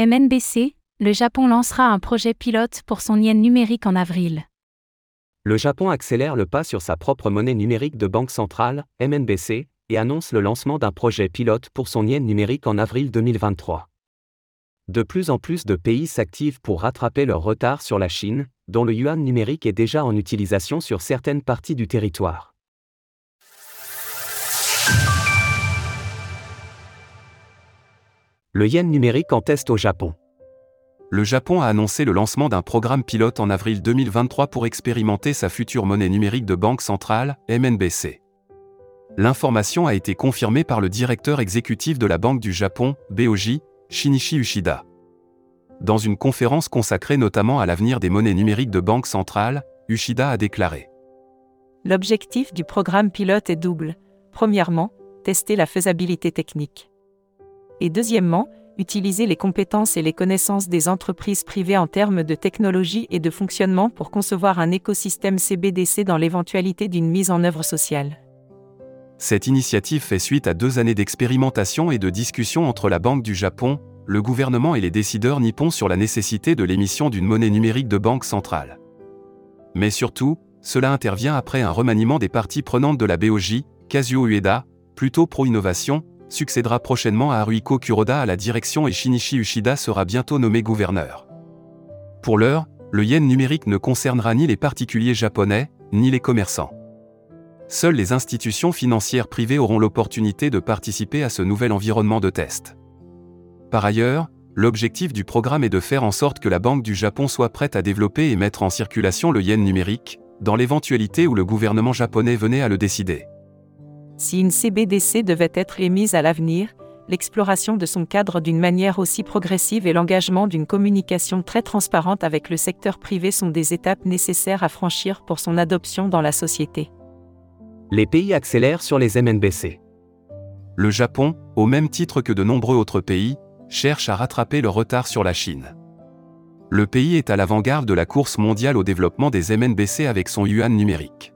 MNBC, le Japon lancera un projet pilote pour son yen numérique en avril. Le Japon accélère le pas sur sa propre monnaie numérique de banque centrale, MNBC, et annonce le lancement d'un projet pilote pour son yen numérique en avril 2023. De plus en plus de pays s'activent pour rattraper leur retard sur la Chine, dont le yuan numérique est déjà en utilisation sur certaines parties du territoire. Le yen numérique en test au Japon. Le Japon a annoncé le lancement d'un programme pilote en avril 2023 pour expérimenter sa future monnaie numérique de banque centrale, MNBC. L'information a été confirmée par le directeur exécutif de la Banque du Japon, BOJ, Shinichi Ushida. Dans une conférence consacrée notamment à l'avenir des monnaies numériques de banque centrale, Ushida a déclaré L'objectif du programme pilote est double. Premièrement, tester la faisabilité technique. Et deuxièmement, utiliser les compétences et les connaissances des entreprises privées en termes de technologie et de fonctionnement pour concevoir un écosystème CBDC dans l'éventualité d'une mise en œuvre sociale. Cette initiative fait suite à deux années d'expérimentation et de discussion entre la Banque du Japon, le gouvernement et les décideurs nippons sur la nécessité de l'émission d'une monnaie numérique de banque centrale. Mais surtout, cela intervient après un remaniement des parties prenantes de la BOJ, Kazuo Ueda, plutôt pro-innovation, succédera prochainement à Haruhiko Kuroda à la direction et Shinichi Ushida sera bientôt nommé gouverneur. Pour l'heure, le yen numérique ne concernera ni les particuliers japonais, ni les commerçants. Seules les institutions financières privées auront l'opportunité de participer à ce nouvel environnement de test. Par ailleurs, l'objectif du programme est de faire en sorte que la Banque du Japon soit prête à développer et mettre en circulation le yen numérique, dans l'éventualité où le gouvernement japonais venait à le décider. Si une CBDC devait être émise à l'avenir, l'exploration de son cadre d'une manière aussi progressive et l'engagement d'une communication très transparente avec le secteur privé sont des étapes nécessaires à franchir pour son adoption dans la société les pays accélèrent sur les MNBC. Le Japon, au même titre que de nombreux autres pays, cherche à rattraper le retard sur la Chine. Le pays est à l'avant-garde de la course mondiale au développement des MNBC avec son yuan numérique.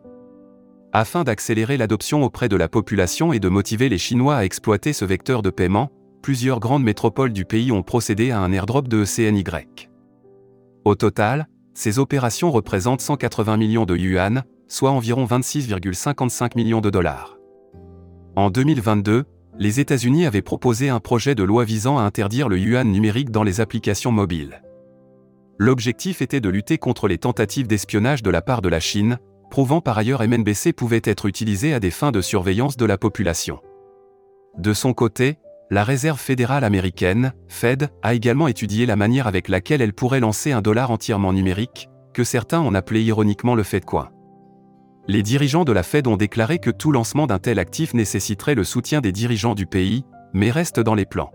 Afin d'accélérer l'adoption auprès de la population et de motiver les Chinois à exploiter ce vecteur de paiement, plusieurs grandes métropoles du pays ont procédé à un airdrop de CNY. Au total, ces opérations représentent 180 millions de yuan, soit environ 26,55 millions de dollars. En 2022, les États-Unis avaient proposé un projet de loi visant à interdire le yuan numérique dans les applications mobiles. L'objectif était de lutter contre les tentatives d'espionnage de la part de la Chine, prouvant par ailleurs MNBC pouvait être utilisé à des fins de surveillance de la population. De son côté, la Réserve fédérale américaine, Fed, a également étudié la manière avec laquelle elle pourrait lancer un dollar entièrement numérique, que certains ont appelé ironiquement le Fed Coin. Les dirigeants de la Fed ont déclaré que tout lancement d'un tel actif nécessiterait le soutien des dirigeants du pays, mais reste dans les plans.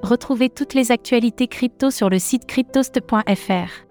Retrouvez toutes les actualités crypto sur le site cryptost.fr.